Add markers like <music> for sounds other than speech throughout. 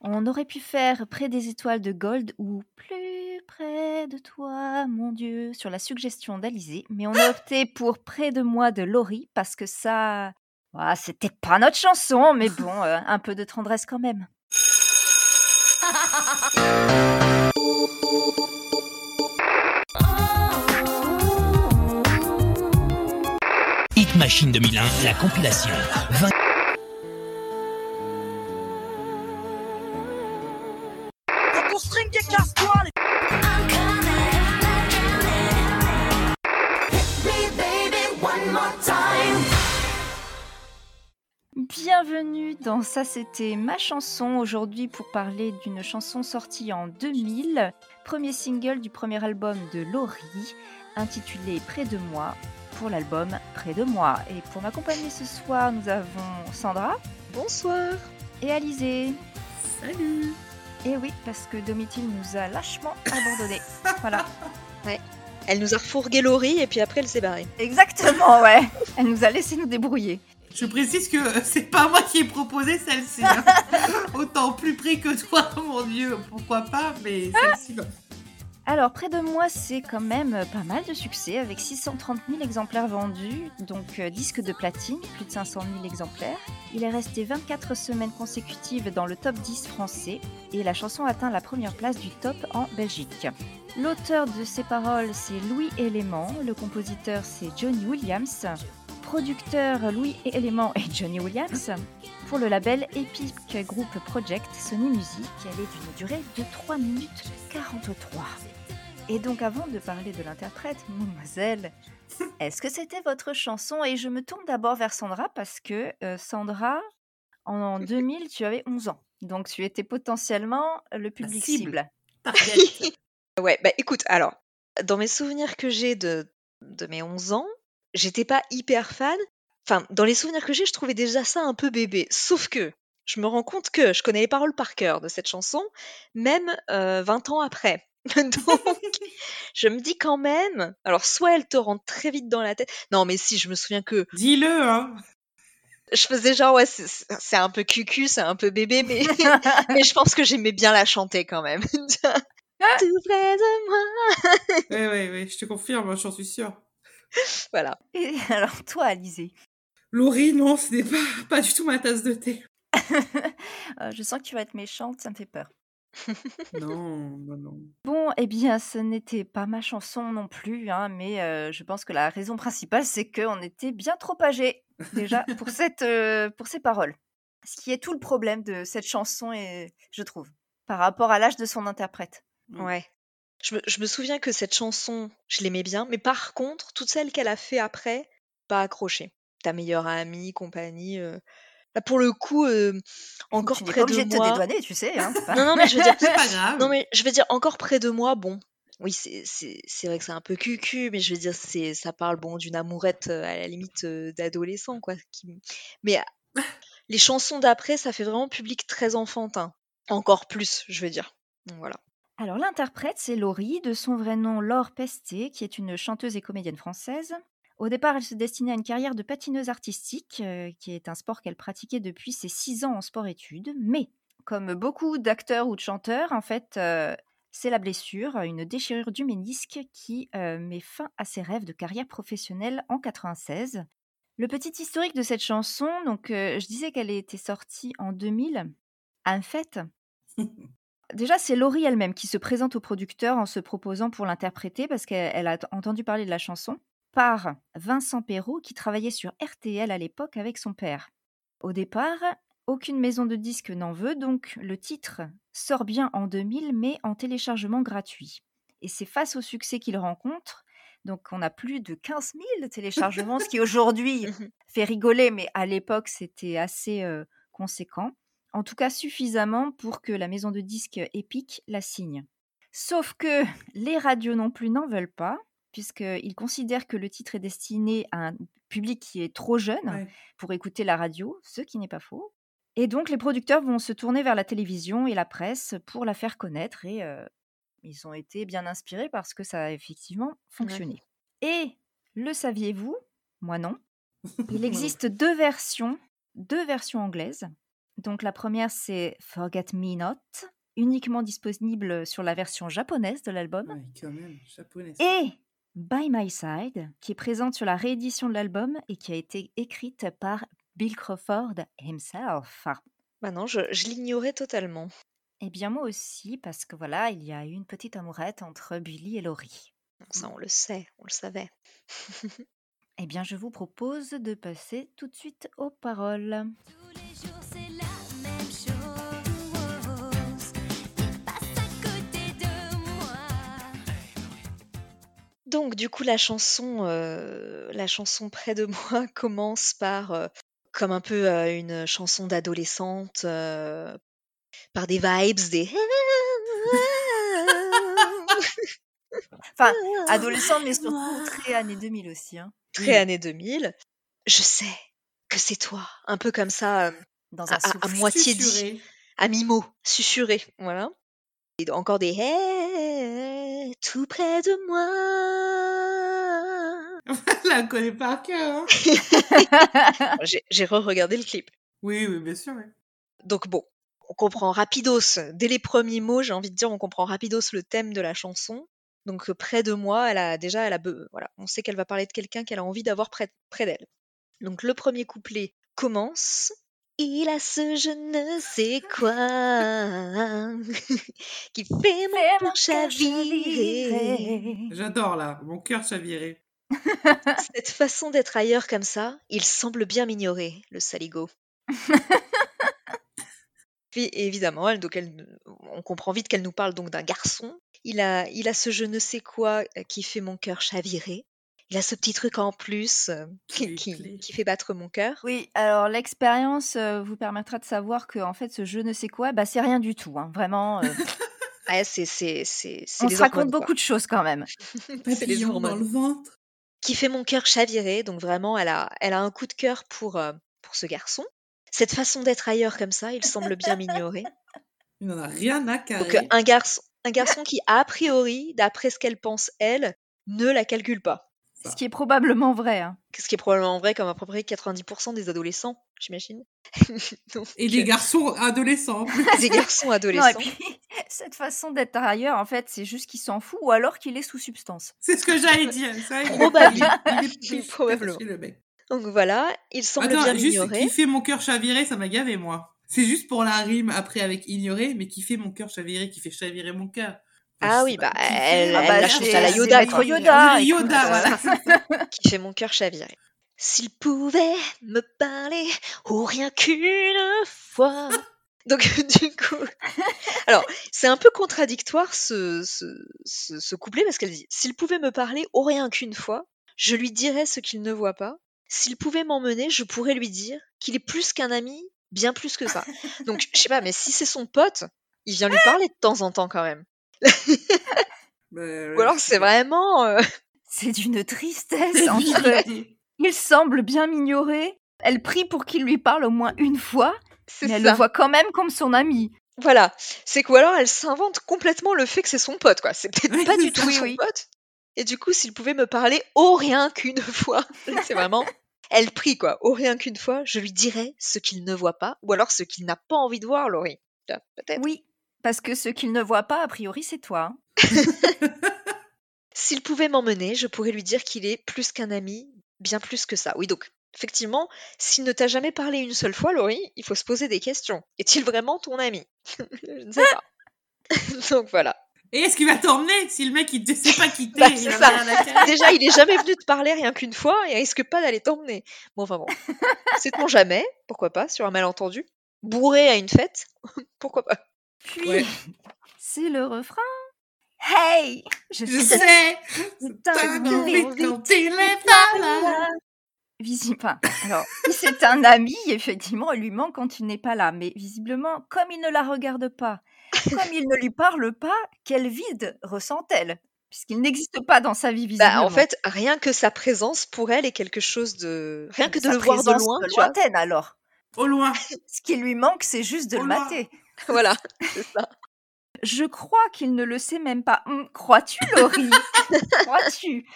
On aurait pu faire Près des étoiles de Gold ou Plus près de toi, mon Dieu, sur la suggestion d'Alizé, mais on a opté pour Près de moi de Laurie parce que ça. Ah, C'était pas notre chanson, mais bon, euh, un peu de tendresse quand même. Hit Machine 2001, la compilation. 20 Bienvenue dans Ça c'était ma chanson aujourd'hui pour parler d'une chanson sortie en 2000, premier single du premier album de Laurie, intitulé Près de moi, pour l'album Près de moi. Et pour m'accompagner ce soir, nous avons Sandra Bonsoir. et Alizé. Salut Et oui, parce que Domitil nous a lâchement abandonnés. voilà. <laughs> Elle nous a refourgué Laurie et puis après elle s'est barrée. Exactement, ouais. Elle nous a laissé nous débrouiller. Je précise que <laughs> c'est pas moi qui ai proposé celle-ci. hein. <laughs> Autant plus près que toi, mon dieu, pourquoi pas, mais celle-ci, non. Alors, près de moi, c'est quand même pas mal de succès avec 630 000 exemplaires vendus, donc euh, disque de platine, plus de 500 000 exemplaires. Il est resté 24 semaines consécutives dans le top 10 français et la chanson atteint la première place du top en Belgique. L'auteur de ces paroles, c'est Louis Elément, le compositeur, c'est Johnny Williams, producteur Louis Elément et Johnny Williams. Pour le label Epic Group Project Sony Music, elle est d'une durée de 3 minutes 43. Et donc avant de parler de l'interprète, mademoiselle, est-ce que c'était votre chanson? Et je me tourne d'abord vers Sandra parce que euh, Sandra, en 2000, tu avais 11 ans. Donc tu étais potentiellement le public cible. cible. <laughs> Ouais, bah écoute, alors, dans mes souvenirs que j'ai de, de mes 11 ans, j'étais pas hyper fan. Enfin, dans les souvenirs que j'ai, je trouvais déjà ça un peu bébé. Sauf que je me rends compte que je connais les paroles par cœur de cette chanson, même euh, 20 ans après. <laughs> Donc, je me dis quand même, alors soit elle te rentre très vite dans la tête. Non, mais si, je me souviens que Dis-le, hein. je faisais genre, ouais, c'est- un peu cucu, c'est un peu bébé, mais, <laughs> mais je pense que j'aimais bien la chanter quand même. <laughs> Tout près de moi. Ouais, ouais, ouais, je te confirme, j'en suis sûre. <laughs> Voilà. Et <laughs> alors toi, Alizé, Laurie, non, ce n'est pas, <laughs> pas du tout ma tasse de thé. euh, je sens que tu vas être méchante, ça me fait peur. Non, non, non. Bon, eh bien, ce n'était pas ma chanson non plus, hein, mais euh, je pense que la raison principale, c'est qu'on était bien trop âgés, déjà, pour, cette, euh, pour ces paroles. Ce qui est tout le problème de cette chanson, et, je trouve, par rapport à l'âge de son interprète. Ouais. Je me, je me souviens que cette chanson, je l'aimais bien, mais par contre, toutes celles qu'elle a fait après, pas accroché. Ta meilleure amie, compagnie. euh, Là, pour le coup, euh, encore tu n'es près pas de obligé de te moi. dédouaner, tu sais. Hein, c'est pas- Non, non, mais je veux dire, <laughs> C'est pas grave. non, mais je veux dire, encore près de moi, bon. Oui, c'est c'est- c'est vrai que c'est un peu cucu, mais je veux dire, c'est ça parle bon d'une amourette euh, à la limite euh, d'adolescent, quoi. qui- Mais euh, <laughs> les chansons d'après, ça fait vraiment public très enfantin. Encore plus, je veux dire. Donc, Voilà. Alors, l'interprète, c'est Laurie, de son vrai nom Laure Pesté, qui est une chanteuse et comédienne française. Au départ, elle se destinait à une carrière de patineuse artistique, euh, qui est un sport qu'elle pratiquait depuis ses 6 ans en sport-études. Mais, comme beaucoup d'acteurs ou de chanteurs, en fait, euh, c'est la blessure, une déchirure du ménisque, qui euh, met fin à ses rêves de carrière professionnelle en 96. Le petit historique de cette chanson, donc je disais qu'elle était sortie en 2000. En fait, Déjà, c'est Laurie elle-même qui se présente au producteur en se proposant pour l'interpréter parce qu'elle elle a entendu parler de la chanson par Vincent Perrault qui travaillait sur RTL à l'époque avec son père. Au départ, aucune maison de disques n'en veut, donc le titre sort bien en 2000 mais en téléchargement gratuit. Et c'est face au succès qu'il rencontre, donc on a plus de 15 000 téléchargements, ce qui aujourd'hui <laughs> fait rigoler, mais à l'époque c'était assez euh, conséquent en tout cas suffisamment pour que la maison de disques Epic la signe. Sauf que <laughs> les radios non plus n'en veulent pas, puisqu'ils considèrent que le titre est destiné à un public qui est trop jeune Ouais. pour écouter la radio, ce qui n'est pas faux. Et donc les producteurs vont se tourner vers la télévision et la presse pour la faire connaître, et euh, ils ont été bien inspirés parce que ça a effectivement fonctionné. Et le saviez-vous? Moi non. <laughs> Il existe deux versions, deux versions anglaises Donc la première, c'est Forget Me Not, uniquement disponible sur la version japonaise de l'album. Ouais, quand même, japonaise. Et By My Side, qui est présente sur la réédition de l'album et qui a été écrite par Bill Crawford himself. Bah non, je, je l'ignorais totalement. Eh bien moi aussi, parce que voilà, il y a eu une petite amourette entre Billy et Laurie. Ça, on le sait, on le savait. <laughs> Eh bien je vous propose de passer tout de suite aux paroles. Tous les jours Donc du coup la chanson, euh, la chanson près de moi <laughs> commence par euh, comme un peu euh, une chanson d'adolescente, par des vibes, des Enfin, adolescente, mais surtout très années 2000 aussi. hein. très années 2000. Je sais que c'est toi, un peu comme ça, Dans à, un à- moitié dit, à mi-mot, susurré, voilà. Et encore des hey, tout près de moi. <laughs> On connaît par cœur. hein. <laughs> J'ai re-regardé le clip. Oui, oui, bien sûr. Donc bon, on comprend rapidos, dès les premiers mots, j'ai envie de dire, on comprend rapidos le thème de la chanson. Donc euh, près de moi, elle a déjà, elle a, voilà, on sait qu'elle va parler de quelqu'un qu'elle a envie d'avoir près, près d'elle. Donc le premier couplet commence. Il a ce je ne sais quoi <laughs> qui fait mon cœur chavirer. chavirer. J'adore là, mon cœur chaviré. <laughs> <laughs> Cette façon d'être ailleurs comme ça, il semble bien m'ignorer, le saligo. Puis évidemment, elle, donc elle, on comprend vite qu'elle nous parle donc d'un garçon. Il a, il a ce je ne sais quoi euh, qui fait mon cœur chavirer. Il a ce petit truc en plus euh, Qui fait battre mon cœur. Oui, alors l'expérience euh, vous permettra de savoir que en fait ce je ne sais quoi, bah c'est rien du tout. hein. Vraiment, euh, <laughs> Ouais, c'est, c'est, c'est, c'est on les se raconte hormones, quoi. beaucoup de choses quand même. <laughs> C'est les dans le ventre. qui fait mon cœur chavirer. Donc vraiment, elle a, elle a un coup de cœur pour, euh, pour ce garçon. Cette façon d'être ailleurs comme ça, il semble bien m'ignorer. Il n'en a rien à Donc carrer. euh, un garçon, un garçon qui a priori, d'après ce qu'elle pense elle, ne la calcule pas. Ce qui est probablement vrai. hein. Ce qui est probablement vrai comme à peu près 90% des adolescents, j'imagine. <laughs> Et des euh, garçons adolescents. <laughs> des garçons Non, et adolescents. puis <laughs> cette façon d'être ailleurs, en fait, c'est juste qu'il s'en fout ou alors qu'il est sous substance. C'est ce que j'allais dire. ça, Probablement. Il est, Probablement. perché, le mec. Donc voilà, il semble Attends, bien juste qui fait mon cœur chavirer, ça m'a gavé, moi. C'est juste pour la rime après avec ignorer, mais qui fait mon cœur chavirer, qui fait chavirer mon cœur. Ah oui, bah, elle- mon elle cœur l'a Yoda, quoi. Yoda. Oui, écoute, Yoda, euh, voilà. <laughs> ça. qui fait mon cœur chavirer. S'il pouvait me parler, ou rien qu'une fois. Donc <laughs> du coup, alors c'est un peu contradictoire ce, ce, ce, ce couplet parce qu'elle dit s'il pouvait me parler, au rien qu'une fois, je lui dirais ce qu'il ne voit pas. S'il pouvait m'emmener, je pourrais lui dire qu'il est plus qu'un ami, bien plus que ça. Donc je sais pas, mais si c'est son pote, il vient lui parler de temps en temps quand même. <laughs> Bah, Ou alors c'est vraiment euh, <laughs> C'est d'une tristesse entre il semble bien m'ignorer, elle prie pour qu'il lui parle au moins une fois, mais elle le voit quand même comme son ami. Voilà, c'est que ou alors elle s'invente complètement le fait que c'est son pote, quoi. C'est peut-être pas du tout son oui. pote. Et du coup, s'il pouvait me parler au rien qu'une <laughs> fois, c'est vraiment, elle prie, quoi. Au rien qu'une fois, je lui dirais ce qu'il ne voit pas, ou alors ce qu'il n'a pas envie de voir, Laurie. Peut-être. Oui, parce que ce qu'il ne voit pas, a priori, c'est toi. <laughs> S'il pouvait m'emmener, je pourrais lui dire qu'il est plus qu'un ami, bien plus que ça. Oui, donc, effectivement, s'il ne t'a jamais parlé une seule fois, Laurie, il faut se poser des questions. Est-il vraiment ton ami? <laughs> Je ne sais pas. <laughs> donc voilà. Et est-ce qu'il va t'emmener si le mec il te sait pas quitter? Bah, il ça. rien à carrer Déjà, il est jamais venu te parler rien qu'une fois et il risque pas d'aller t'emmener. Bon, enfin bon. Sait-on jamais Pourquoi pas Sur un malentendu Bourré à une fête Pourquoi pas Puis, Ouais. c'est le refrain. Hey Je, Je sais t'as envie de quand il est pas là. Visi- enfin, alors, c'est un ami, effectivement, il lui manque quand il n'est pas là. Mais visiblement, comme il ne la regarde pas, comme il ne lui parle pas, quel vide ressent-elle? Puisqu'il n'existe pas dans sa vie, visiblement. Bah, en fait, rien que sa présence pour elle est quelque chose de. Rien que de Sa le voir de loin, tu vois. lointaine, alors. Au loin. Ce qui lui manque, c'est juste de Au le loin. <laughs> Voilà, c'est ça. Je crois qu'il ne le sait même pas. Hum, Crois-tu, Laurie? <laughs> Crois-tu?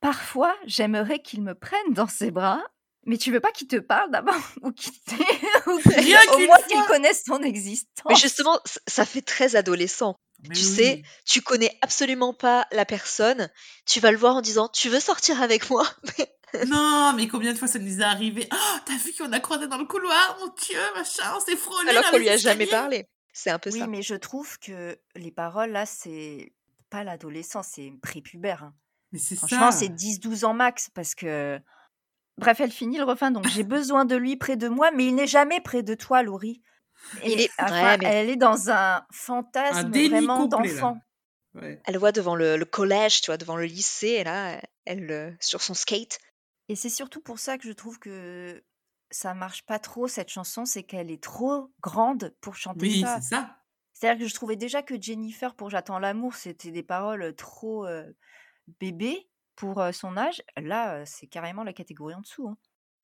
Parfois, j'aimerais qu'il me prenne dans ses bras. Mais tu veux pas qu'il te parle d'abord <laughs> Ou qu'il Ou Rien au moins fois. qu'ils connaissent ton existence? Mais justement, ça fait très adolescent. Mais Tu oui. sais, tu connais absolument pas la personne. Tu vas le voir en disant Tu veux sortir avec moi? Non, mais combien de fois ça nous est arrivé? Oh, t'as vu qu'on a croisé dans le couloir, mon Dieu, machin, on s'est frôlé Alors qu'on lui a jamais parlé. C'est un peu Oui, ça. mais je trouve que les paroles, là, c'est pas l'adolescence, c'est prépubère. hein. Mais c'est Franchement, ça. c'est 10-12 ans max parce que. Bref, elle finit le refrain, donc j'ai besoin de lui près de moi, mais il n'est jamais près de toi, Laurie. Il est- enfin, ouais, mais- elle est dans un fantasme vraiment d'enfant. Ouais. Elle voit devant le, le collège, tu vois, devant le lycée, et là, elle, euh, sur son skate. Et c'est surtout pour ça que je trouve que ça marche pas trop, cette chanson, c'est qu'elle est trop grande pour chanter Oui, ça. c'est ça. C'est-à-dire que je trouvais déjà que Jennifer, pour J'attends l'amour, c'était des paroles trop euh, bébé pour euh, son âge. Là, c'est carrément la catégorie en dessous. hein.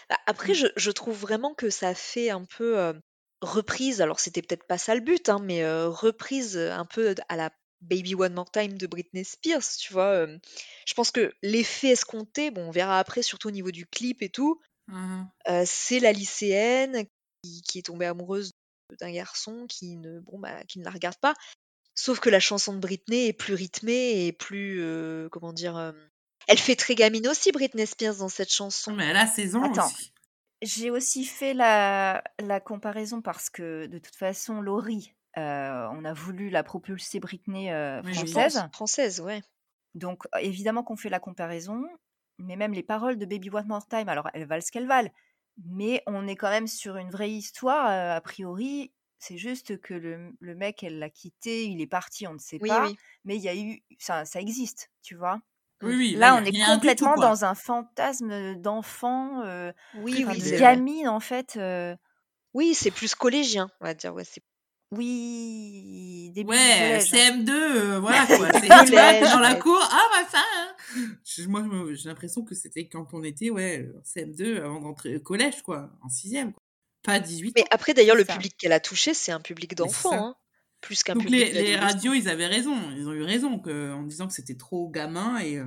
Bah, Après, je, je trouve vraiment que ça fait un peu euh, reprise. Alors, c'était peut-être pas ça le but, hein, mais reprise un peu à la Baby One More Time de Britney Spears, tu vois. euh. je pense que l'effet escompté, bon, on verra après, surtout au niveau du clip et tout, Mhm. euh, c'est la lycéenne qui, qui est tombée amoureuse d'un garçon qui ne, bon, bah, qui ne la regarde pas. Sauf que la chanson de Britney est plus rythmée et plus, euh, comment dire, euh, elle fait très gamine aussi, Britney Spears, dans cette chanson. Mais elle a 16 ans Attends. aussi. J'ai aussi fait la, la comparaison parce que de toute façon, Laurie, euh, on a voulu la propulser Britney euh, Oui, oui. française. Française, ouais. Donc évidemment qu'on fait la comparaison, mais même les paroles de Baby One More Time, alors elles valent ce qu'elles valent, mais on est quand même sur une vraie histoire, euh, a priori. C'est juste que le, le mec, elle l'a quitté, il est parti, on ne sait Oui, pas, oui. mais il y a eu, ça, ça existe, tu vois? Oui, oui. Là, on est tout, complètement dans un fantasme d'enfant, Oui, de gamine en fait. Oui, c'est plus collégien, on va dire. Ouais, c'est oui, début Ouais, collège. CM2, euh, <laughs> voilà quoi. C'est dans la cour, ah machin. hein. Je- Moi, j'ai l'impression que c'était quand on était, ouais, en CM2 avant d'entrer au collège, quoi, en sixième, quoi. Pas à 18 Mais après, d'ailleurs, le ça. public qu'elle a touché, c'est un public d'enfants, ça. hein, plus qu'un public les, les radios, ils avaient raison. Ils ont eu raison que, en disant que c'était trop gamin et euh,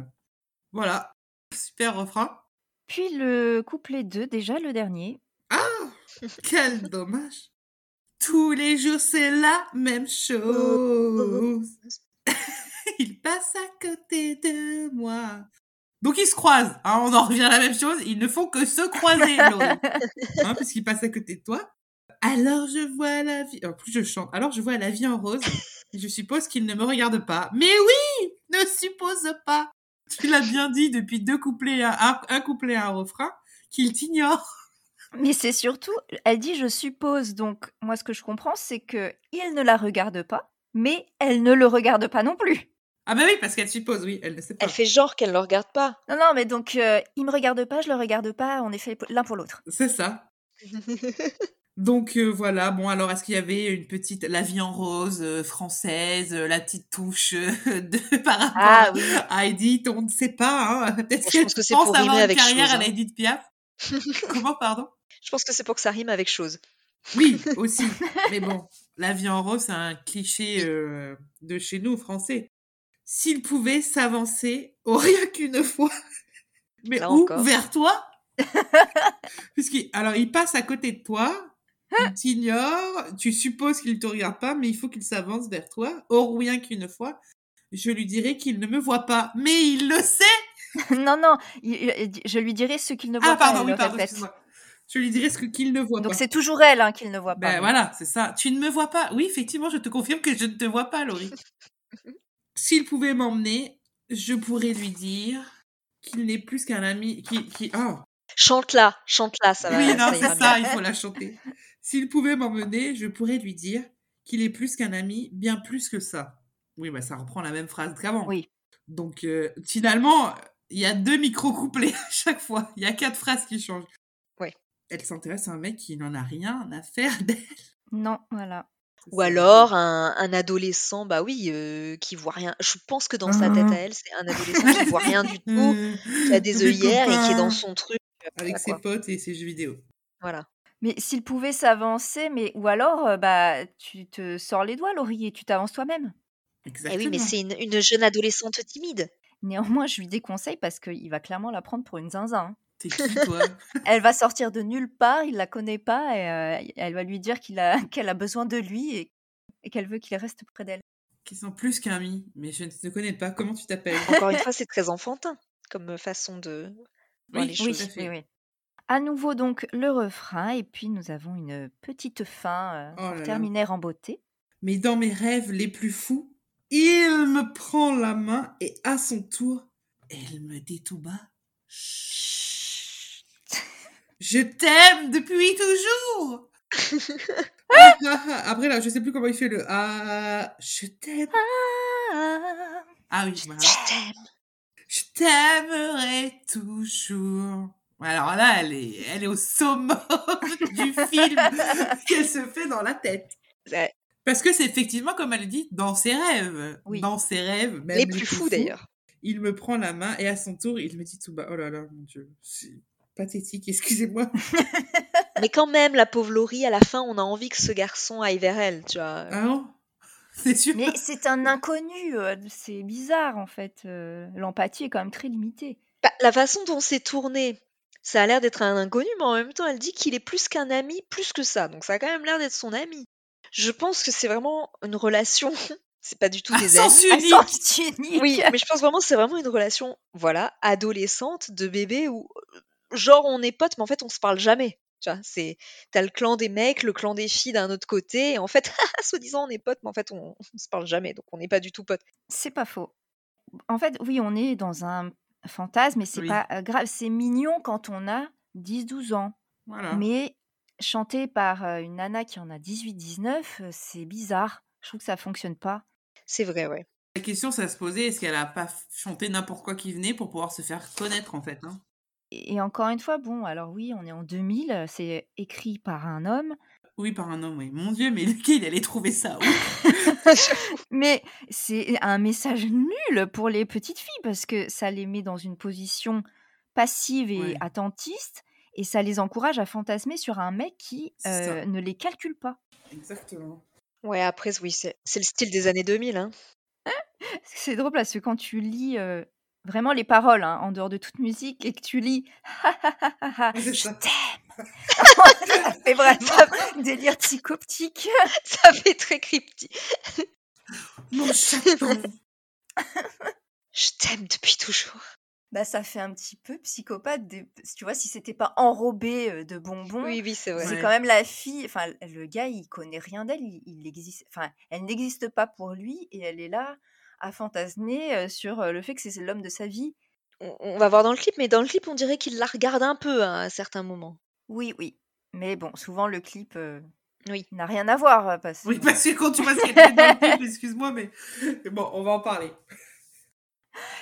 voilà. Super refrain. Puis le couplet 2, déjà le dernier. Quel dommage. Tous les jours, c'est la même chose. <laughs> Il passe à côté de moi. Donc ils se croisent. hein, on en revient à la même chose. Ils ne font que se croiser. Hein, <laughs> passent à côté de toi. Alors je vois la vie. En plus, je chante. Alors je vois la vie en rose. Et je suppose qu'il ne me regarde pas. Mais oui Ne suppose pas Tu l'as bien dit depuis deux couplets, un, un- couplet et un refrain, qu'il t'ignore. Mais c'est surtout, elle dit je suppose, donc moi ce que je comprends c'est que il ne la regarde pas, mais elle ne le regarde pas non plus. Ah bah oui, parce qu'elle suppose, oui, elle ne sait pas. Elle fait genre qu'elle ne le regarde pas. Non, non, mais donc euh, il me regarde pas, je le regarde pas, on est fait l'un pour l'autre. C'est ça. <laughs> Donc euh, voilà, bon alors est-ce qu'il y avait une petite La vie en rose euh, française, euh, la petite touche euh, <laughs> de par rapport Ah oui. à Edith, on ne sait pas, hein. peut-être Bon, je qu'elle pense que c'est pense pour avoir une avec carrière chose, à hein. Edith Piaf. <laughs> Comment, pardon? Je pense que c'est pour que ça rime avec chose. Oui, <laughs> aussi. Mais bon, La vie en rose, c'est un cliché euh, de chez nous, français. S'il pouvait s'avancer, oh, <laughs> rien qu'une fois, mais Là où? encore. Vers toi? <laughs> Puisqu'il, alors, il passe à côté de toi, il t'ignore, tu supposes qu'il ne te regarde pas, mais il faut qu'il s'avance vers toi. Or, rien qu'une fois, je lui dirais qu'il ne me voit pas. Mais il le sait non, non, je lui dirai ce qu'il ne voit Ah, pas. pardon, elle oui, pardon. Je lui dirais ce qu'il ne voit Donc pas. c'est toujours elle hein, qu'il ne voit pas. Ben voilà, c'est ça. Tu ne me vois pas. Oui, effectivement, je te confirme que je ne te vois pas, Laurie. <laughs> S'il pouvait m'emmener, je pourrais lui dire qu'il n'est plus qu'un ami. Qui, qui... Oh. Chante là, chante là, ça va. oui, non, c'est ça, il faut la chanter. S'il pouvait m'emmener, je pourrais lui dire qu'il est plus qu'un ami, bien plus que ça. Oui, bah ça reprend la même phrase qu'avant. Oui. Donc euh, finalement, il y a deux micro-couplets <laughs> à chaque fois. Il y a quatre phrases qui changent. Elle s'intéresse à un mec qui n'en a rien à faire d'elle. Non, voilà. Ou alors un, un adolescent, bah oui, euh, qui voit rien. Je pense que dans sa tête à elle, c'est un adolescent qui voit rien du <laughs> tout, qui a des tous mes œillères et qui est dans son truc. euh, Avec voilà, ses quoi. potes et ses jeux vidéo. Voilà. Mais s'il pouvait s'avancer, mais ou alors, euh, bah, tu te sors les doigts, Laurie, et tu t'avances toi-même. Eh Exactement. oui, mais c'est une, une jeune adolescente timide. Néanmoins, je lui déconseille parce qu'il va clairement la prendre pour une zinzin. hein. T'es qui, toi? <laughs> Elle va sortir de nulle part, il la connaît pas et euh, elle va lui dire qu'il a, <laughs> qu'elle a besoin de lui et, et qu'elle veut qu'il reste près d'elle. Qui sont plus qu'amis, mais je ne te connais pas. Comment tu t'appelles? Encore une <laughs> fois, c'est très enfantin comme façon de voir Oui, les oui. choses. à fait. oui, oui. À nouveau donc le refrain et puis nous avons une petite fin euh, Oh terminer en beauté. Mais dans mes rêves les plus fous, il me prend la main et à son tour, elle me dit tout bas Chut. Je t'aime depuis toujours. <laughs> Après là, je sais plus comment il fait le ah, je t'aime. Ah, Ah oui. Je t'aime. Je t'aimerai toujours. Alors là, elle est, elle est au summum <laughs> du film <laughs> qu'elle se fait dans la tête. Ouais. Parce que c'est effectivement, comme elle dit, dans ses rêves. Oui. Dans ses rêves, même Les plus fous d'ailleurs. Il me prend la main et à son tour, il me dit tout bas. Oh là là, mon Dieu. Pathétique, excusez-moi. <laughs> Mais quand même, la pauvre Laurie, à la fin, on a envie que ce garçon aille vers elle, tu vois. Ah non C'est sûr. Mais c'est un inconnu, euh, c'est bizarre en fait. euh, L'empathie est quand même très limitée. Bah, la façon dont c'est tourné, ça a l'air d'être un inconnu, mais en même temps, elle dit qu'il est plus qu'un ami, plus que ça. Donc ça a quand même l'air d'être son ami. Je pense que c'est vraiment une relation. <laughs> C'est pas du tout À des sens amis. À unique. sens unique. Oui, mais je pense vraiment que c'est vraiment une relation, voilà, adolescente, de bébé, où genre on est potes, mais en fait on se parle jamais. Tu vois, c'est t'as le clan des mecs, le clan des filles d'un autre côté, et en fait, <laughs> soi-disant on est potes, mais en fait on, on se parle jamais, donc on n'est pas du tout potes. C'est pas faux. En fait, oui, on est dans un fantasme, mais c'est Oui. pas euh, grave. C'est mignon quand on a 10-12 ans. Voilà. Mais chanté par euh, une nana qui en a 18-19, euh, c'est bizarre. Je trouve que ça fonctionne pas. C'est vrai, ouais. La question, ça se posait, est-ce qu'elle a pas chanté n'importe quoi qui venait pour pouvoir se faire connaître, en fait hein? Et encore une fois, bon, alors oui, on est en 2000, euh, c'est écrit par un homme, Oui, par un homme, oui. Mon Dieu, mais <laughs> lequel il allait trouver ça où? <laughs> Mais c'est un message nul pour les petites filles parce que ça les met dans une position passive et Ouais. attentiste et ça les encourage à fantasmer sur un mec qui euh, ne les calcule pas. Exactement. Ouais, après, oui, c'est c'est le style des années 2000, hein. <laughs> C'est drôle parce que quand tu lis euh, vraiment les paroles hein, en dehors de toute musique et que tu lis <laughs> je t'aime, <laughs> ça <laughs> fait vraiment délire psychoptique. Ça fait très cryptique. Mon chaton. Je t'aime depuis toujours. Bah, ça fait un petit peu psychopathe. des- Tu vois, si c'était pas enrobé euh, de bonbons, Oui, oui, c'est vrai. c'est Ouais. quand même la fille. Enfin, le gars, il connaît rien d'elle. Il, il existe. Enfin, elle n'existe pas pour lui et elle est là à fantasmer euh, sur euh, le fait que c'est l'homme de sa vie. On, on va voir dans le clip, mais dans le clip, on dirait qu'il la regarde un peu hein, à certains moments. Oui, oui. Mais bon, souvent le clip euh, Oui. n'a rien à voir parce Oui, parce que quand tu vois ce fait dans le clip, excuse-moi, mais <laughs> bon, on va en parler.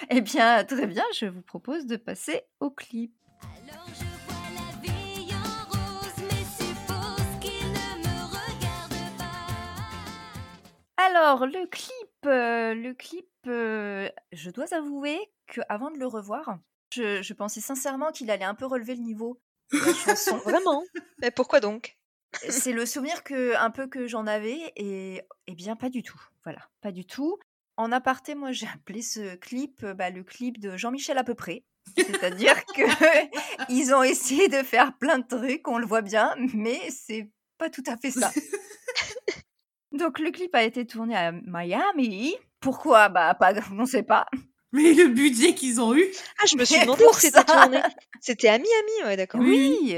Eh bien, très bien. Je vous propose de passer au clip. Alors je vois la vie en rose, mais suppose qu'il ne me regarde pas. Alors, le clip, euh, le clip, euh, je dois avouer que avant de le revoir, je, je pensais sincèrement qu'il allait un peu relever le niveau de la chanson. <laughs> Vraiment? Mais pourquoi donc? C'est le souvenir que un peu que j'en avais et eh bien pas du tout. Voilà, pas du tout. En aparté, moi j'ai appelé ce clip bah, le clip de Jean-Michel à peu près. C'est-à-dire <laughs> que <laughs> ils ont essayé de faire plein de trucs, on le voit bien, mais c'est pas tout à fait ça. Donc le clip a été tourné à Miami. Pourquoi? Bah pas, on sait pas. <laughs> Mais le budget qu'ils ont eu. Ah, je me suis demandé pour où c'était tourné. C'était à Miami, ouais, d'accord. Oui.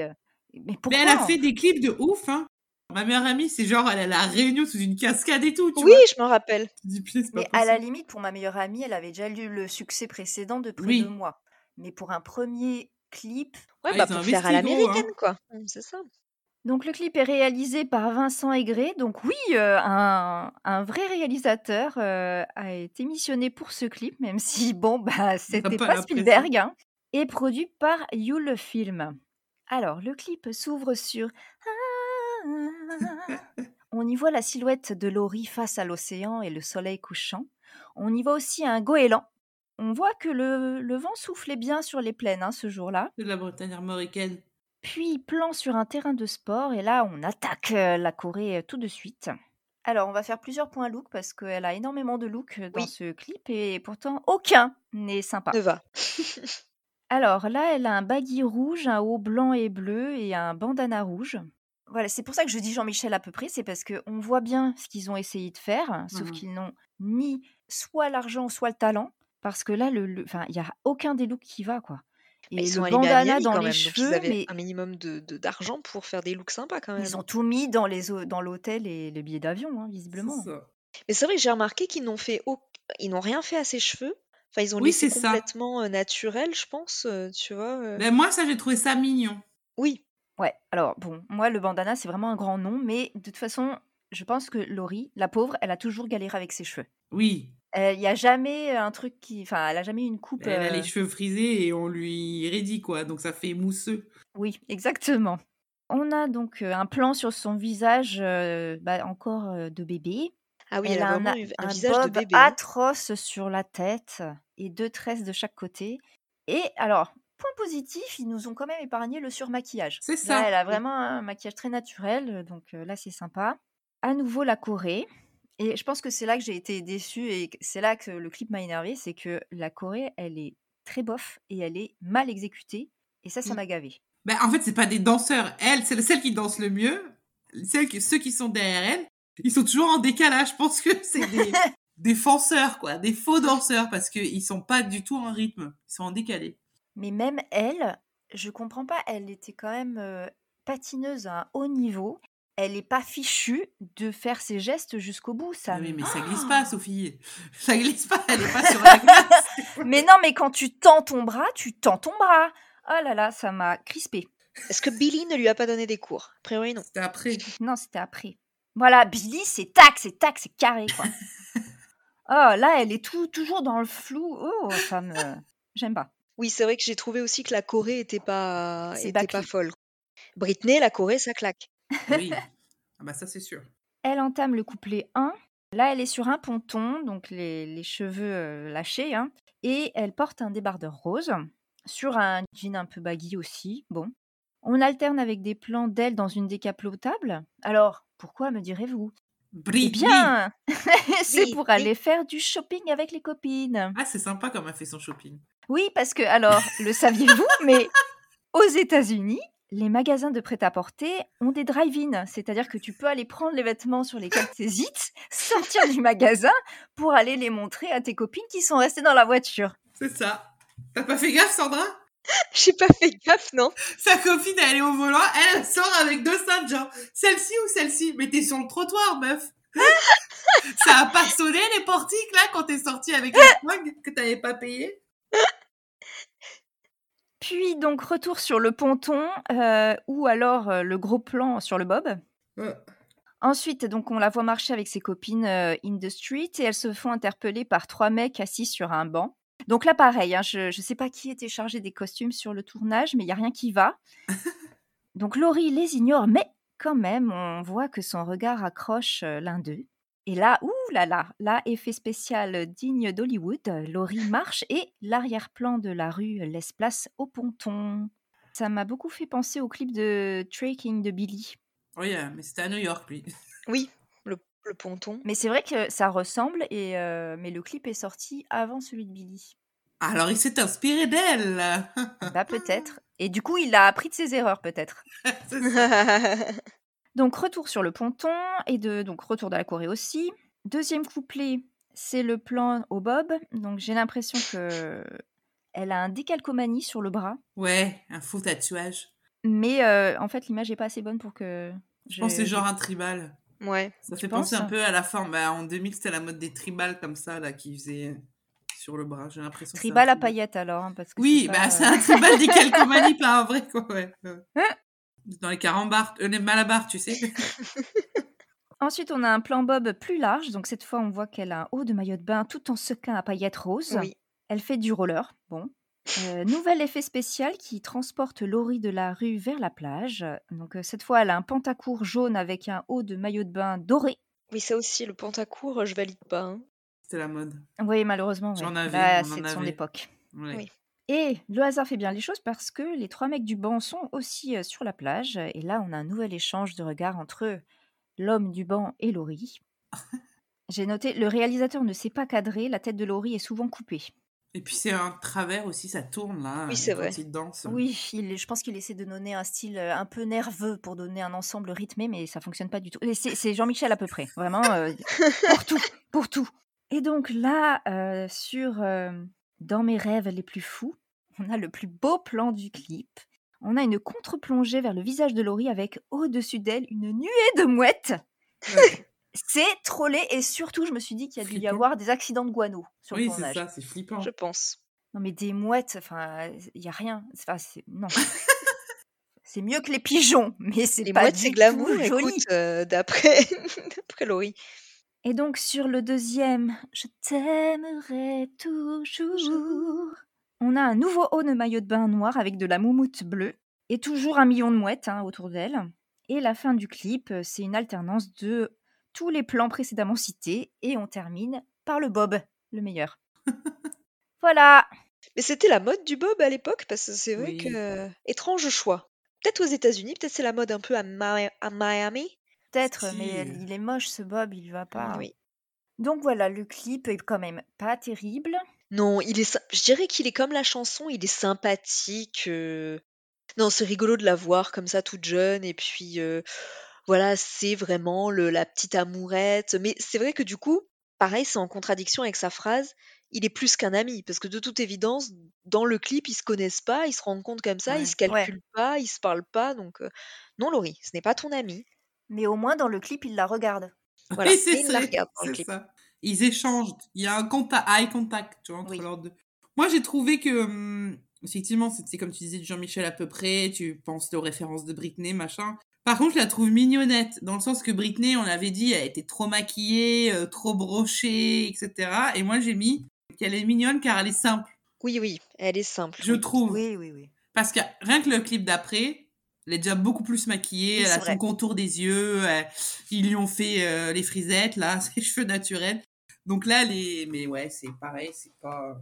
Mais pourquoi Mais elle a fait des clips de ouf, hein. Ma meilleure amie, c'est genre, elle a la réunion sous une cascade et tout, tu Oui, vois. je m'en rappelle. Tu dis, Mais à la limite, pour ma meilleure amie, elle avait déjà eu le succès précédent de près Oui. de moi. Mais pour un premier clip, Ouais, Ah, bah pour faire à gros, l'américaine, quoi. Hum, C'est ça. Donc le clip est réalisé par Vincent Aigret. Donc oui, euh, un, un vrai réalisateur euh, a été missionné pour ce clip, même si <laughs> bon bah c'était pas. Spielberg, hein, et produit par Yule Film. Alors le clip s'ouvre sur <laughs> on y voit la silhouette de Laurie face à l'océan et le soleil couchant. On y voit aussi un goéland. On voit que le, le vent soufflait bien sur les plaines hein, ce jour-là. De la Bretagne armoricaine. Puis plan sur un terrain de sport et là on attaque la Corée tout de suite. Alors on va faire plusieurs points look parce qu'elle a énormément de look euh, dans Oui. ce clip et pourtant aucun n'est sympa. Ne va. <laughs> Alors là, elle a un baggy rouge, un haut blanc et bleu et un bandana rouge. Voilà, c'est pour ça que je dis Jean-Michel à peu près, c'est parce qu'on voit bien ce qu'ils ont essayé de faire, sauf Mhm. qu'ils n'ont ni soit l'argent, soit le talent, parce que là, le, le- enfin, il n'y a aucun des looks qui va, quoi. Mais Et ils sont le allés à bandana Miami dans quand les même, donc ils cheveux, avaient mais un minimum de de- d'argent pour faire des looks sympas quand même. ils ont tout mis dans les dans l'hôtel et les billets d'avion, hein, visiblement. ça. Mais c'est vrai que j'ai remarqué qu'ils n'ont fait au- ils n'ont rien fait à ses cheveux. Enfin, ils ont Oui, laissé c'est ça. complètement euh, naturel, je pense, tu vois. Ben, moi, ça, j'ai trouvé ça mignon. Oui, Ouais, alors bon, moi le bandana c'est vraiment un grand nom, mais de toute façon, je pense que Laurie, la pauvre, elle a toujours galéré avec ses cheveux. Oui. Il n'y a jamais un truc qui. Enfin, elle a jamais eu une coupe. Elle a euh, les cheveux frisés et on lui raidit, quoi. Donc ça fait mousseux. Oui, exactement. On a donc un plan sur son visage, euh, bah, encore de bébé. ah oui, elle elle a a un, un un visage de bébé. hein. atroce sur la tête et deux tresses de chaque côté. Et alors, point positif, ils nous ont quand même épargné le surmaquillage. C'est Là, ça. elle a Oui. vraiment un maquillage très naturel, donc là, c'est sympa. À nouveau, la Corée. Et je pense que c'est là que j'ai été déçue et c'est là que le clip m'a énervé, c'est que la Corée, elle est très bof et elle est mal exécutée. Et ça, ça Mm. m'a gavé. Ben, en fait, c'est pas des danseurs. Elle, c'est celle qui danse le mieux. Celles qui- ceux qui sont derrière elle, ils sont toujours en décalage. Je pense que <laughs> c'est des, <laughs> des fanceurs, quoi. Des faux danseurs parce qu'ils sont pas du tout en rythme. Ils sont en décalé. Mais même elle, je comprends pas, elle était quand même euh, patineuse à un haut niveau. Elle n'est pas fichue de faire ses gestes jusqu'au bout. Ça oui, mais ça glisse pas, <gasps> Sophie. Ça glisse pas. Elle est pas sur la glace. <laughs> Mais non, mais quand tu tends ton bras, tu tends ton bras. Oh là là, ça m'a crispé. Est-ce que Billy ne lui a pas donné des cours? A priori, non. C'était après. Non, c'était après. Voilà, Billy, c'est tac, c'est tac, c'est carré, quoi. <laughs> oh, là, elle est tout, toujours dans le flou. Oh, ça me... <laughs> J'aime pas. Oui, c'est vrai que j'ai trouvé aussi que la Corée était pas, était pas folle. Britney, la Corée, ça claque. Oui. <laughs> Ah bah ça, c'est sûr. Elle entame le couplet 1. Là, elle est sur un ponton, donc les, les cheveux euh, lâchés, hein, et elle porte un débardeur rose sur un jean un peu baggy aussi. Bon. On alterne avec des plans d'elle dans une décapotable. Alors, pourquoi me direz-vous? Eh Britney. bien, <laughs> c'est pour aller faire du shopping avec les copines. Ah, c'est sympa comme elle fait son shopping. Oui, parce que, alors, le saviez-vous, mais aux États-Unis, les magasins de prêt-à-porter ont des drive-in, c'est-à-dire que tu peux aller prendre les vêtements sur lesquels tu hésites, <laughs> sortir du magasin pour aller les montrer à tes copines qui sont restées dans la voiture. C'est ça. T'as pas fait gaffe, Sandra? <laughs> J'ai pas fait gaffe, non. Sa copine, elle est au volant, elle, sort avec deux cintres, genre, celle-ci ou celle-ci? Mais t'es sur le trottoir, meuf. <laughs> Ça a pas sonné, les portiques, là, quand t'es sortie avec les fringues que t'avais pas payé? Puis donc retour sur le ponton euh, ou alors euh, le gros plan sur le bob. Ouais. Ensuite, donc on la voit marcher avec ses copines euh, in the street et elles se font interpeller par trois mecs assis sur un banc. Donc là, pareil, hein, je ne sais pas qui était chargé des costumes sur le tournage, mais il y a rien qui va. <laughs> Donc Laurie les ignore, mais quand même, on voit que son regard accroche l'un d'eux. Et là, ouh là là, là, effet spécial digne d'Hollywood, Laurie marche et l'arrière-plan de la rue laisse place au ponton. Ça m'a beaucoup fait penser au clip de Tracking de Billy. Oui, euh, mais c'était à New York, lui. <laughs> Oui, le, le ponton. Mais c'est vrai que ça ressemble, et euh, mais le clip est sorti avant celui de Billy. Alors, il s'est inspiré d'elle Bah <laughs> peut-être. Et du coup, il a appris de ses erreurs peut-être. <laughs> Donc retour sur le ponton et de donc retour de la Corée aussi. Deuxième couplet, c'est le plan au bob. Donc j'ai l'impression que elle a un décalcomanie sur le bras, Ouais, un faux tatouage. mais euh, en fait l'image est pas assez bonne pour que. Je pense que c'est genre un tribal. ouais. Ça Tu fait penser un peu à la forme. Bah, en 2000, c'était la mode des tribales comme ça, là, qui faisaient sur le bras. J'ai l'impression que c'est un tribal à paillettes alors, hein, parce que Oui, c'est bah c'est euh, un tribal <laughs> des calcomanies, pas un vrai, quoi, ouais. Dans les carambars, euh, les malabars, tu sais. <laughs> Ensuite, on a un plan bob plus large. Donc cette fois, on voit qu'elle a un haut de maillot de bain tout en sequin à paillettes roses. Oui. Elle fait du roller. Bon. Euh, nouvel effet spécial qui transporte Laurie de la rue vers la plage. Donc euh, cette fois, elle a un pantacourt jaune avec un haut de maillot de bain doré. Oui, ça aussi, le pantacourt, je valide pas. hein. C'était la mode. Oui, malheureusement. ouais. J'en avais, en c'est de son avait. époque. Ouais. Oui. Et le hasard fait bien les choses parce que les trois mecs du banc sont aussi sur la plage. Et là, on a un nouvel échange de regards entre l'homme du banc et Laurie. J'ai noté, le réalisateur ne sait pas cadrer, la tête de Laurie est souvent coupée. Et puis c'est un travers aussi, ça tourne là. Oui, c'est quand vrai. il danse. Oui, il, je pense qu'il essaie de donner un style un peu nerveux pour donner un ensemble rythmé, mais ça fonctionne pas du tout. Et C'est c'est Jean-Michel à peu près, vraiment, <laughs> euh, pour tout, pour tout. Et donc là, euh, sur euh, Dans mes rêves les plus fous, on a le plus beau plan du clip. On a une contre-plongée vers le visage de Laurie avec au-dessus d'elle une nuée de mouettes. <laughs> C'est trollé et surtout, je me suis dit qu'il y a dû y avoir des accidents de guano sur le Oui, c'est tournage. ça, c'est flippant. Je pense. Non, mais des mouettes, enfin, il y a rien. C'est- Enfin, c'est- non. <laughs> c'est mieux que les pigeons, mais c'est Les pas mouettes, du c'est glamour, tout joli. écoute, euh, d'après <laughs> d'après Laurie. Et donc sur le deuxième, je t'aimerai toujours. On a un nouveau haut de maillot de bain noir avec de la moumoute bleue et toujours un million de mouettes hein, autour d'elle. Et la fin du clip, euh, c'est une alternance de tous les plans précédemment cités et on termine par le bob, le meilleur. <laughs> voilà. Mais c'était la mode du bob à l'époque, parce que c'est vrai Oui. que... Étrange choix. Peut-être aux États-Unis, peut-être c'est la mode un peu à, Mi- à Miami. Peut-être, Si. mais il est moche ce bob, il va pas. Oui. Donc voilà, le clip est quand même pas terrible. Non, il est, je dirais qu'il est comme la chanson, il est sympathique. euh. Non, c'est rigolo de la voir comme ça toute jeune et puis euh, voilà, c'est vraiment le, la petite amourette. Mais c'est vrai que du coup, pareil, c'est en contradiction avec sa phrase. Il est plus qu'un ami parce que de toute évidence, dans le clip, ils se connaissent pas, ils se rendent compte comme ça, Ouais. ils se calculent pas, ils se parlent pas. Donc euh, non, Laurie, ce n'est pas ton ami. Mais au moins dans le clip, il la regarde. <laughs> Voilà, Oui, c'est ça. Ils échangent. Il y a un contact, eye contact tu vois, entre Oui. leurs deux. Moi, j'ai trouvé que, hum, effectivement, c'était comme tu disais de Jean-Michel à peu près. Tu penses aux références de Britney, machin. Par contre, je la trouve mignonnette, dans le sens que Britney, on l'avait dit, elle était trop maquillée, euh, trop brochée, etc. Et moi, j'ai mis qu'elle est mignonne car elle est simple, Oui, oui, elle est simple. je trouve. Oui, oui, oui. Parce que rien que le clip d'après, elle est déjà beaucoup plus maquillée, Oui, elle a vrai. son contour des yeux, elle- ils lui ont fait euh, les frisettes, là, <laughs> ses cheveux naturels. Donc là, les... mais ouais, c'est pareil, c'est pas...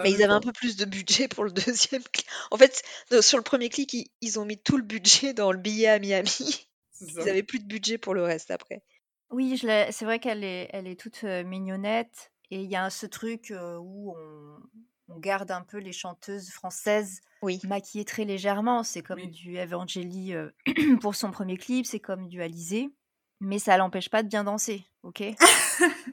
Mais ils avaient quoi. un peu plus de budget pour le <laughs> deuxième. En fait, sur le premier clip, ils, ils ont mis tout le budget dans le billet à Miami. <laughs> Ils avaient plus de budget pour le reste après. Oui, c'est vrai qu'elle est, elle est toute euh, mignonnette. Et il y a ce truc euh, où on, on garde un peu les chanteuses françaises Oui. maquillées très légèrement. C'est comme Oui. du Evangeli euh, <clears throat> pour son premier clip, c'est comme du Alizé. Mais ça l'empêche pas de bien danser, ok? <laughs>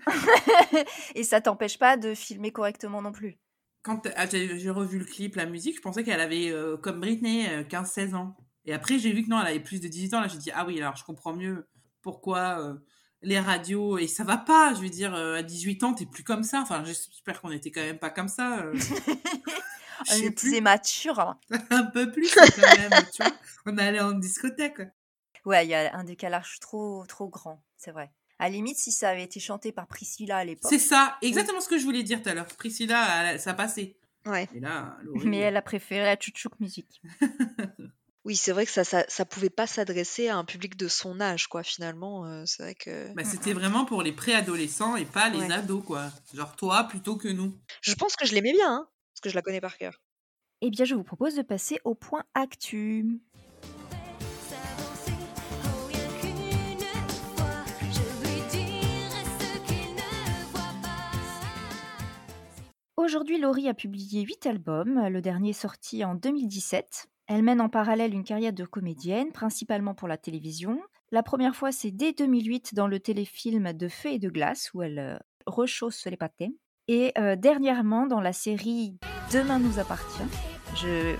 <laughs> Et ça t'empêche pas de filmer correctement non plus. Quand ah, j'ai revu le clip, la musique, je pensais qu'elle avait, euh, comme Britney, euh, 15-16 ans. Et après, j'ai vu que non, elle avait plus de 18 ans. Là, j'ai dit, ah oui, alors je comprends mieux pourquoi euh, les radios... Et ça va pas, je veux dire, euh, à 18 ans, t'es plus comme ça. Enfin, j'espère qu'on était quand même pas comme ça. euh. <laughs> On plus mature. hein. <laughs> un peu plus quand même, tu vois. On allait en discothèque. Ouais, il y a un décalage trop, trop grand, c'est vrai. À la limite, si ça avait été chanté par Priscilla à l'époque, C'est ça, exactement ce que je voulais dire tout à l'heure. Priscilla, ça passait. Ouais. Et là, Laurie, mais elle a préféré la tchouchouk musique. <laughs> Oui, c'est vrai que ça, ça, ça pouvait pas s'adresser à un public de son âge, quoi, finalement. euh, c'est vrai que. bah, c'était vraiment pour les préadolescents et pas les Ouais. ados, quoi. Genre toi plutôt que nous. Je pense que je l'aimais bien, hein, parce que je la connais par cœur. Eh bien, je vous propose de passer au point actu. S'avancer, oh rien qu'une fois, je lui dirai ce qu'il ne voit pas. Aujourd'hui, Laurie a publié 8 albums, le dernier sorti en 2017. Elle mène en parallèle une carrière de comédienne, principalement pour la télévision. La première fois, c'est dès 2008 dans le téléfilm de Feu et de glace, où elle euh, rechausse les pâtés. Et euh, dernièrement, dans la série Demain nous appartient. Je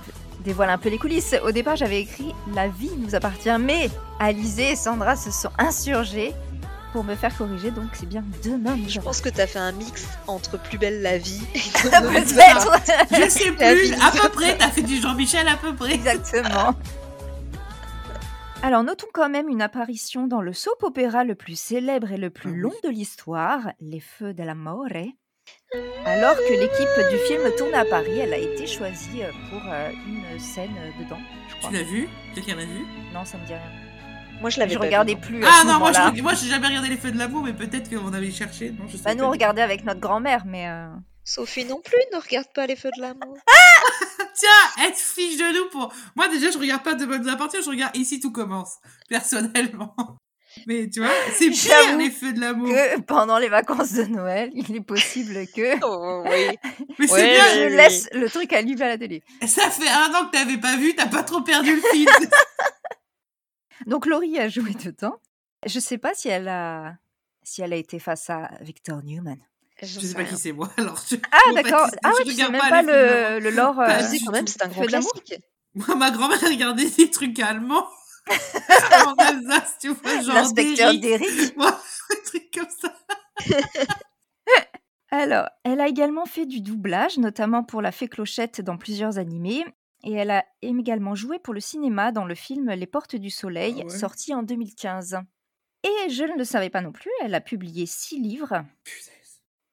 dévoile un peu les coulisses. Au départ, j'avais écrit La vie nous appartient, mais Alizé et Sandra se sont insurgés pour me faire corriger, donc c'est bien Demain Je pense que t'as fait un mix entre Plus belle la vie et. <laughs> Peut-être Je sais La plus, à peu près, t'as fait du Jean-Michel à peu près. Exactement. Alors, notons quand même une apparition dans le soap opéra le plus célèbre et le plus Ah long de l'histoire, Les Feux de l'Amore. Alors que l'équipe du film tourne à Paris, elle a été choisie euh, pour euh, une scène dedans, je Tu l'as vu? Quelqu'un l'a vu? Non, ça me dit rien. Moi, je l'avais Je pas regardais plus à Ah non, moi je moi, j'ai jamais regardé les feux de l'amour, mais peut-être qu'on avait cherché. Non, je sais Bah, nous, on regardait avec notre grand-mère, mais... euh, Sophie non plus ne regarde pas les feux de l'amour. <laughs> Tiens, être fiche de nous pour. Moi déjà, je regarde pas de bonnes appartenances, je regarde ici tout commence. Personnellement. Mais tu vois, c'est pire les feux de l'amour. Que pendant les vacances de Noël, il est possible que <laughs> Oh, oui. Mais c'est Ouais, bien. je oui, laisse le truc allumé à la télé. Ça fait un an que t'avais pas vu, t'as pas trop perdu le fil. <laughs> Donc Laurie a joué dedans. Je sais pas si elle a si elle a été face à Victor Newman. Je sais sais pas rien. qui c'est moi. <laughs> Alors je... Ah Bon, d'accord. Baptiste, Ah je ouais, tu sais même pas d'amour. le, le lore. Euh, Je du quand même, c'est un grand classique. Moi, ma grand-mère regardait des trucs allemands. en Alsace, tu vois, genre L'inspecteur Derrick. <laughs> Moi, <laughs> des trucs comme ça. Alors, elle a également fait du doublage, notamment pour La Fée Clochette dans plusieurs animés. Et elle a également joué pour le cinéma dans le film Les Portes du Soleil, Ah ouais. sorti en 2015. Et je ne le savais pas non plus, elle a publié six livres.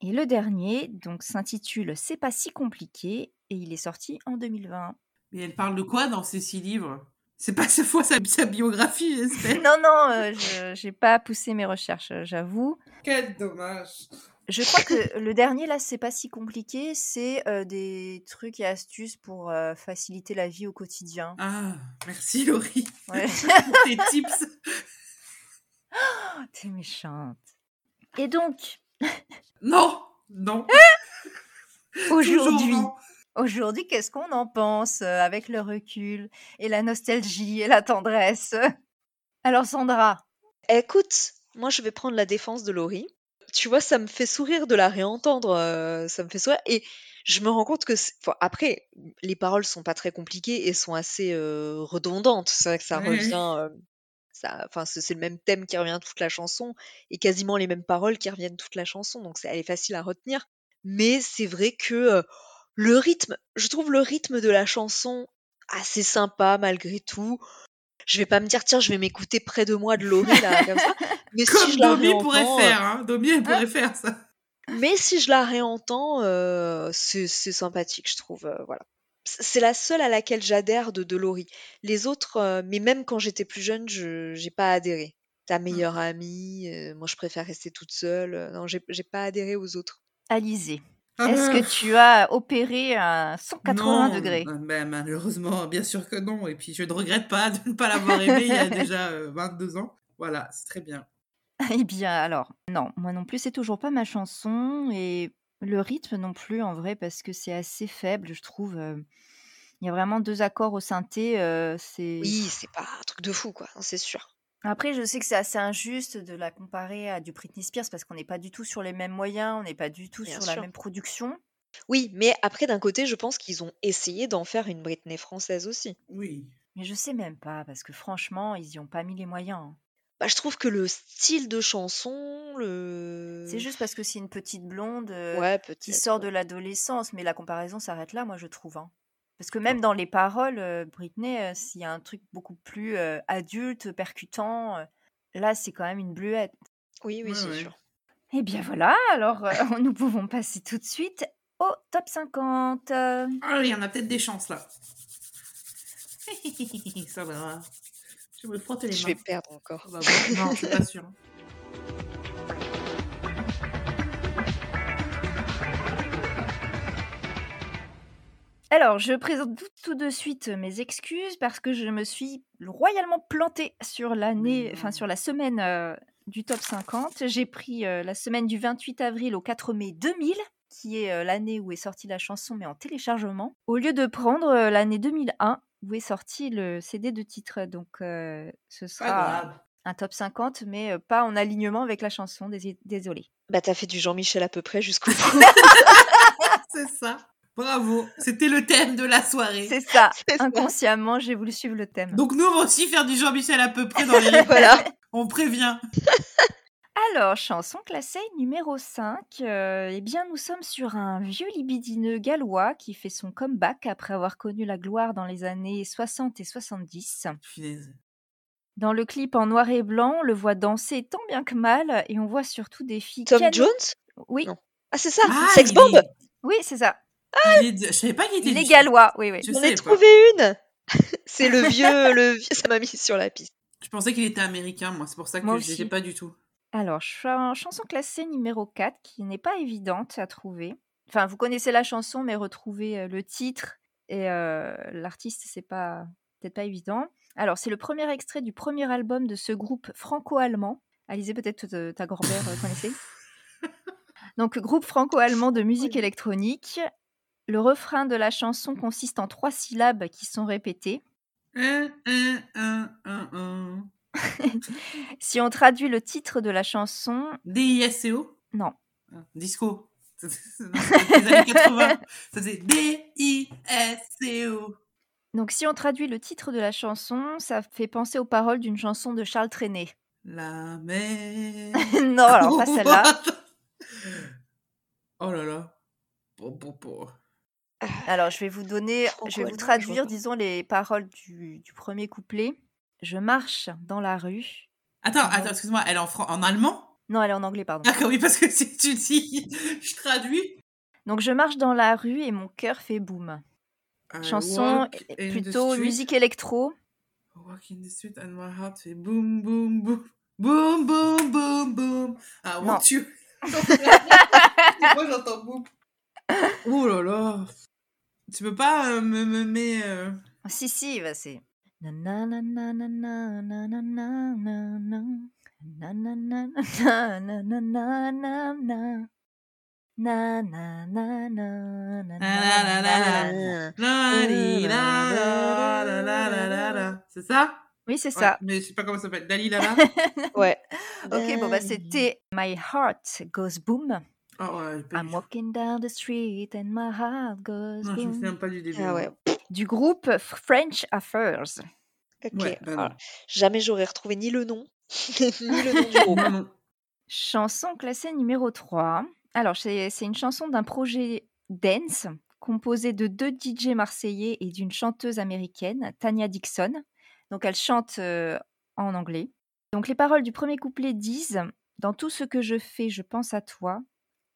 Et le dernier, donc, s'intitule C'est pas si compliqué, et il est sorti en 2020. Mais elle parle de quoi dans ces six livres? C'est pas <laughs> cette fois sa, sa biographie, j'espère. Non, non, euh, je n'ai pas poussé mes recherches, j'avoue. Quel dommage. Je crois que le dernier, là, c'est pas si compliqué, c'est euh, des trucs et astuces pour euh, faciliter la vie au quotidien. Ah, merci Laurie. Ouais. <laughs> Tes tips. <gasps> T'es méchante. Et donc, <laughs> Non, non. <laughs> aujourd'hui, aujourd'hui, qu'est-ce qu'on en pense avec le recul et la nostalgie et la tendresse? Alors, Sandra, Écoute, moi je vais prendre la défense de Laurie. Tu vois, ça me fait sourire de la réentendre, euh, ça me fait sourire. Et je me rends compte que, c'est- enfin, après, les paroles sont pas très compliquées et sont assez euh, redondantes. C'est vrai que ça revient, euh, ça, enfin, c'est c'est le même thème qui revient toute la chanson et quasiment les mêmes paroles qui reviennent toute la chanson. Donc, c'est- elle est facile à retenir. Mais c'est vrai que euh, le rythme, je trouve le rythme de la chanson assez sympa malgré tout. Je vais pas me dire, tiens, je vais m'écouter près de moi de Laurie, là, <laughs> comme ça. Mais Comme si je la Domi pourrait réentends, euh, faire, hein. Domi, elle pourrait faire ça. mais si je la réentends, euh, c'est c'est sympathique, je trouve. euh, voilà. C'est la seule à laquelle j'adhère de, de Laurie. Les autres, euh, mais même quand j'étais plus jeune, je j'ai pas adhéré. Ta meilleure amie, euh, moi je préfère rester toute seule. euh, non, j'ai j'ai pas adhéré aux autres. Alizé, est-ce que tu as opéré à 180 non, degrés? euh, ben, malheureusement, bien sûr que non. Et puis, je ne regrette pas de ne pas l'avoir aimé il y a déjà euh, 22 ans. Voilà, c'est très bien. Eh bien, alors, non, moi non plus, c'est toujours pas ma chanson et le rythme non plus, en vrai, parce que c'est assez faible, je trouve. euh, Il y a vraiment deux accords au synthé. euh, c'est Oui, c'est pas un truc de fou, quoi. non, C'est sûr. Après, je sais que c'est assez injuste de la comparer à du Britney Spears parce qu'on n'est pas du tout sur les mêmes moyens, on n'est pas du tout Bien sur la même production. Oui, mais après, d'un côté, je pense qu'ils ont essayé d'en faire une Britney française aussi. Oui. Mais je sais même pas parce que franchement, ils y ont pas mis les moyens. hein. Bah, je trouve que le style de chanson, le. C'est juste parce que c'est une petite blonde euh, Ouais, qui sort de l'adolescence, mais la comparaison s'arrête là, moi je trouve. hein. Parce que même dans les paroles, euh, Britney, euh, s'il y a un truc beaucoup plus euh, adulte, percutant, euh, là c'est quand même une bluette. Oui, oui, c'est sûr. Eh bien voilà, alors <laughs> nous pouvons passer tout de suite au top 50. Euh, Ah, il y en a peut-être des chances là. <laughs> ça va. Je vais me les Je mains. vais perdre encore. Non, je suis pas sûre. <laughs> Alors, je présente tout, tout de suite mes excuses parce que je me suis royalement plantée sur l'année, enfin sur la semaine euh, du top 50. J'ai pris euh, la semaine du 28 avril au 4 mai 2000, qui est euh, l'année où est sortie la chanson, mais en téléchargement, au lieu de prendre euh, l'année 2001 où est sorti le CD de titre. Donc, euh, ce sera un top 50, mais euh, pas en alignement avec la chanson. dés- Désolée. Bah, t'as fait du Jean-Michel à peu près jusqu'au <laughs> bout. C'est ça. Bravo. C'était le thème de la soirée. C'est ça. Inconsciemment, j'ai voulu suivre le thème. Donc nous, on va aussi faire du Jean-Michel à peu près dans les <laughs> voilà. On prévient. <laughs> Alors, chanson classée numéro 5, euh, eh bien nous sommes sur un vieux libidineux gallois qui fait son comeback après avoir connu la gloire dans les années 60 et 70. Punaise. Dans le clip en noir et blanc, on le voit danser tant bien que mal et on voit surtout des filles... Tom Jones? Oui, Non. Ah, c'est ça Ah, Sex il Bomb est- oui, c'est ça. Il est de- Je savais pas qu'il était Il est gallois, oui, oui. Je J'en ai pas. trouvé une <laughs> C'est le vieux, le vieux, ça m'a mis sur la piste. Je pensais qu'il était américain, moi. C'est pour ça que Moi je sais pas du tout. Alors, ch- chanson classée numéro 4, qui n'est pas évidente à trouver. Enfin, vous connaissez la chanson, mais retrouver euh, le titre et euh, l'artiste, c'est pas peut-être pas évident. Alors, c'est le premier extrait du premier album de ce groupe franco-allemand. Alizé, peut-être ta grand-mère euh, connaissait? <laughs> Donc, groupe franco-allemand de musique électronique. Le refrain de la chanson consiste en trois syllabes qui sont répétées. Un, un, un, un, un. Si on traduit le titre de la chanson, D-I-S-C-O non. Ah, Disco. Non, <laughs> c'est les années 80. <laughs> Ça faisait D-I-S-C-O. Donc, si on traduit le titre de la chanson, ça fait penser aux paroles d'une chanson de Charles Trenet. La mer. <laughs> non, alors pas celle-là. oh là là. Bon, bon, bon. Alors, je vais vous donner, je vais vous traduire, disons, les paroles du, du premier couplet. Je marche dans la rue. Attends, attends, excuse-moi, elle est en, en allemand? Non, elle est en anglais, pardon. D'accord, oui, parce que si tu dis, <laughs> je traduis. Donc, je marche dans la rue et mon cœur fait boum. Chanson plutôt musique électro. I walk in the street and my heart fait boum, boum, boum. Boum, boum, boum, boum. I Non. want you. <laughs> Moi, j'entends boum. Oh là là. Tu peux pas me, me si, si, bah, c'est. C'est ça Oui, c'est ça. mais je sais pas comment ça s'appelle. Ouais. Ok, bon bah c'était My Heart Goes Boom Oh ouais, pas I'm walking down the street and my heart goes Non, je me boom. souviens pas du début. Ah ouais. Du groupe French Affairs. Ok. Ouais, voilà. non. Jamais j'aurais retrouvé ni le nom, <laughs> ni le nom du groupe. Non, non. Chanson classée numéro 3. Alors, c'est une chanson d'un projet dance composé de deux DJ marseillais et d'une chanteuse américaine, Tanya Dixon. Donc, elle chante euh, en anglais. Donc, les paroles du premier couplet disent Dans tout ce que je fais, je pense à toi.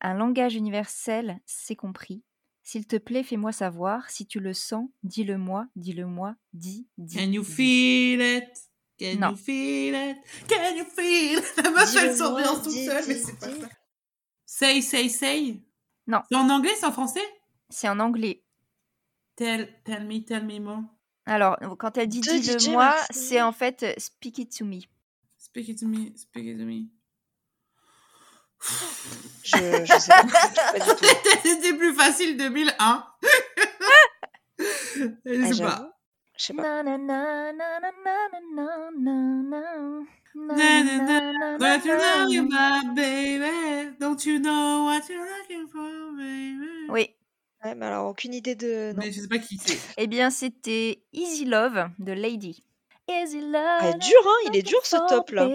Un langage universel, c'est compris. S'il te plaît, fais-moi savoir. Si tu le sens, dis-le-moi, dis-le-moi, dis, dis. Can you feel it? Can Non. you feel it? Can you feel it? <laughs> La meuf, elle s'ambiance toute seule, mais c'est pas ça. Say, say, say? Non. C'est en anglais, c'est en français? C'est en anglais. Tell, tell me, tell me more. Alors, quand elle dit dis-le-moi, c'est en fait speak it to me. Speak it to me, speak it to me. Je. C'était plus facile 2001. je. Je sais pas. Oui. Mais alors aucune idée de. Eh bien, c'était Easy Love de Lady. Easy Love. Ah, dur, hein Il est dur ce top là.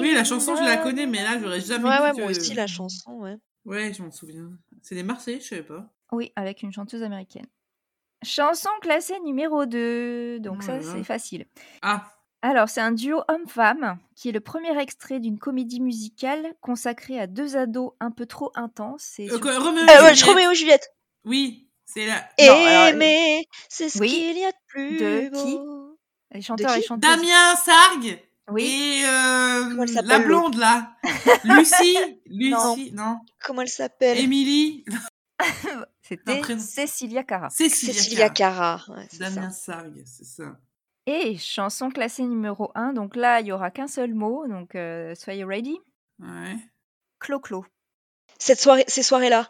Oui, la chanson, je la connais, mais là, j'aurais jamais Ouais, dit ouais, que... moi aussi la chanson, ouais. Ouais, je m'en souviens. C'est des Marseillais, je savais pas. Oui, avec une chanteuse américaine. Chanson classée numéro 2. Donc Oh ça, c'est facile. Ah, Alors, c'est un duo homme-femme qui est le premier extrait d'une comédie musicale consacrée à deux ados un peu trop intenses. Et euh, sur- Roméo et ouais, Juliette. Roméo et Juliette. Oui, c'est la... Aimer, c'est ce oui, qu'il y a de plus de beau. qui? Les chanteurs et qui? chanteuses. Damien Sargue Oui. et euh, elle la blonde, là. Lucie. <laughs> Non. Lucie, non. Comment elle s'appelle? Émilie. <laughs> C'était. Cecilia Cara. Cécilia. Cécilia Cara. Cara. Ouais, c'est Damien ça. Sargue, c'est ça. Et chanson classée numéro 1. Donc là, il y aura qu'un seul mot. Donc euh, soyez ready. Ouais. Clo-clo. Cette soirée, ces soirées-là,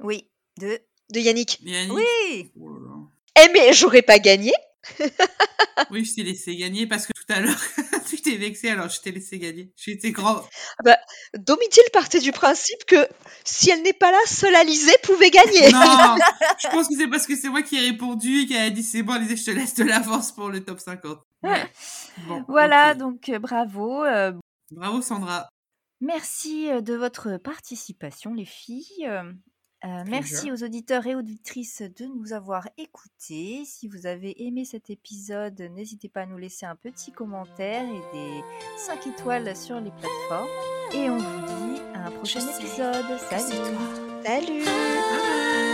Oui. De. de Yannick? Yannick. Oui Oh là là. Eh, mais j'aurais pas gagné. <laughs> Oui, je t'ai laissé gagner parce que tout à l'heure, <laughs> tu t'es vexé, alors je t'ai laissé gagner. J'étais grand. Domitil partait du principe que si elle n'est pas là, seule Alizée pouvait gagner. Non, <laughs> je pense que c'est parce que c'est moi qui ai répondu et qui a dit c'est bon, Alizé, je te laisse de l'avance pour le top 50. Ouais. Bon, Voilà, donc euh, bravo. euh, Bravo Sandra. merci euh, de votre participation, les filles. Euh, merci aux auditeurs et auditrices de nous avoir écoutés. Si vous avez aimé cet épisode, n'hésitez pas à nous laisser un petit commentaire et des 5 étoiles sur les plateformes. Et on vous dit à un prochain épisode. Salut Salut Bye bye.